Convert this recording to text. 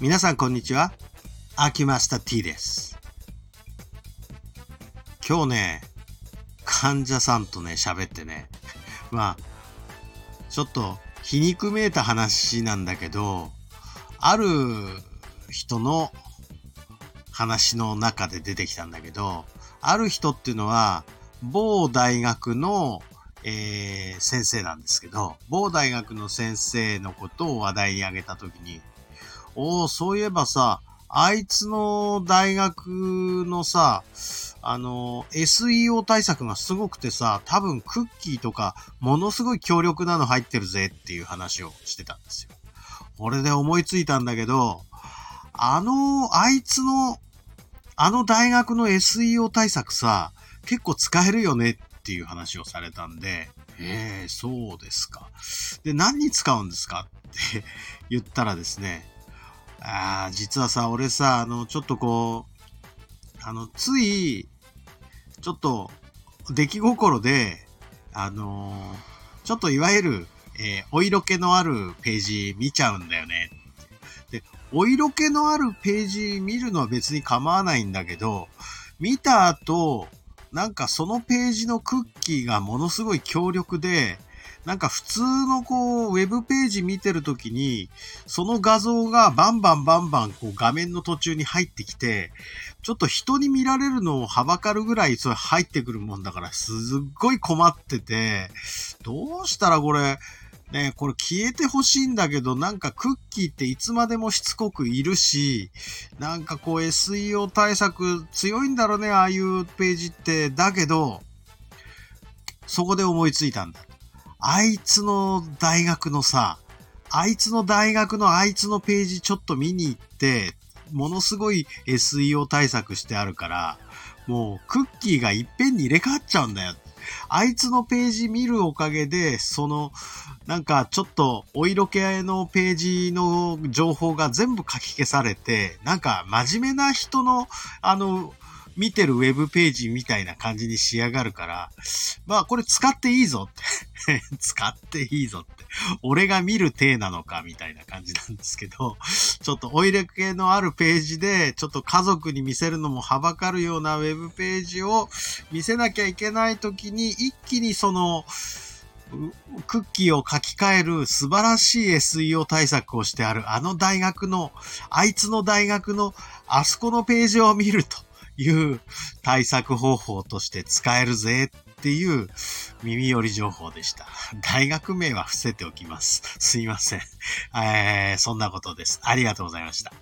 皆さんこんにちは。アキマスタ T です。今日ね、患者さんとね、喋ってね、まあ、ちょっと皮肉めいた話なんだけど、ある人の話の中で出てきたんだけど、ある人っていうのは、某大学の、えー先生なんですけど、某大学の先生のことを話題に挙げたときに、おお、そういえばさ、あいつの大学のさ、あの、SEO 対策がすごくてさ、多分クッキーとか、ものすごい強力なの入ってるぜっていう話をしてたんですよ。これで思いついたんだけど、あの、あいつの、あの大学の SEO 対策さ、結構使えるよねっていう話をされたんで、ええそうですか。で、何に使うんですか？って言ったらですね、ああ、実はさ、俺さ、あの、ちょっとこう、あの、つい、ちょっと、出来心で、あのーちょっといわゆる、えーお色気のあるページ見ちゃうんだよね。で、お色気のあるページ見るのは別に構わないんだけど、見た後、なんかそのページのクッキーがものすごい強力で、なんか普通のこう、ウェブページ見てるときに、その画像がバンバンバンバンこう画面の途中に入ってきて、ちょっと人に見られるのをはばかるぐらいそれ入ってくるもんだから、すっごい困ってて、どうしたらこれ、ねこれ消えてほしいんだけど、なんかクッキーっていつまでもしつこくいるし、なんかこう SEO 対策強いんだろうね、ああいうページって。だけど、そこで思いついたんだ。あいつの大学のさ、あいつの大学のあいつのページちょっと見に行って、ものすごい SEO 対策してあるから、もうクッキーがいっぺんに入れ替わっちゃうんだよ。あいつのページ見るおかげで、その、なんかちょっとお色気のページの情報が全部書き消されて、なんか真面目な人の、あの、見てるウェブページみたいな感じに仕上がるから、まあこれ使っていいぞって。使っていいぞって。俺が見る体なのかみたいな感じなんですけど、ちょっとお色気のあるページで、ちょっと家族に見せるのもはばかるようなウェブページを見せなきゃいけないときに、一気にその、クッキーを書き換える素晴らしい SEO 対策をしてあるあの大学の、あいつの大学のあそこのページを見るという対策方法として使えるぜっていう耳寄り情報でした。大学名は伏せておきます。すいません。えー、そんなことです。ありがとうございました。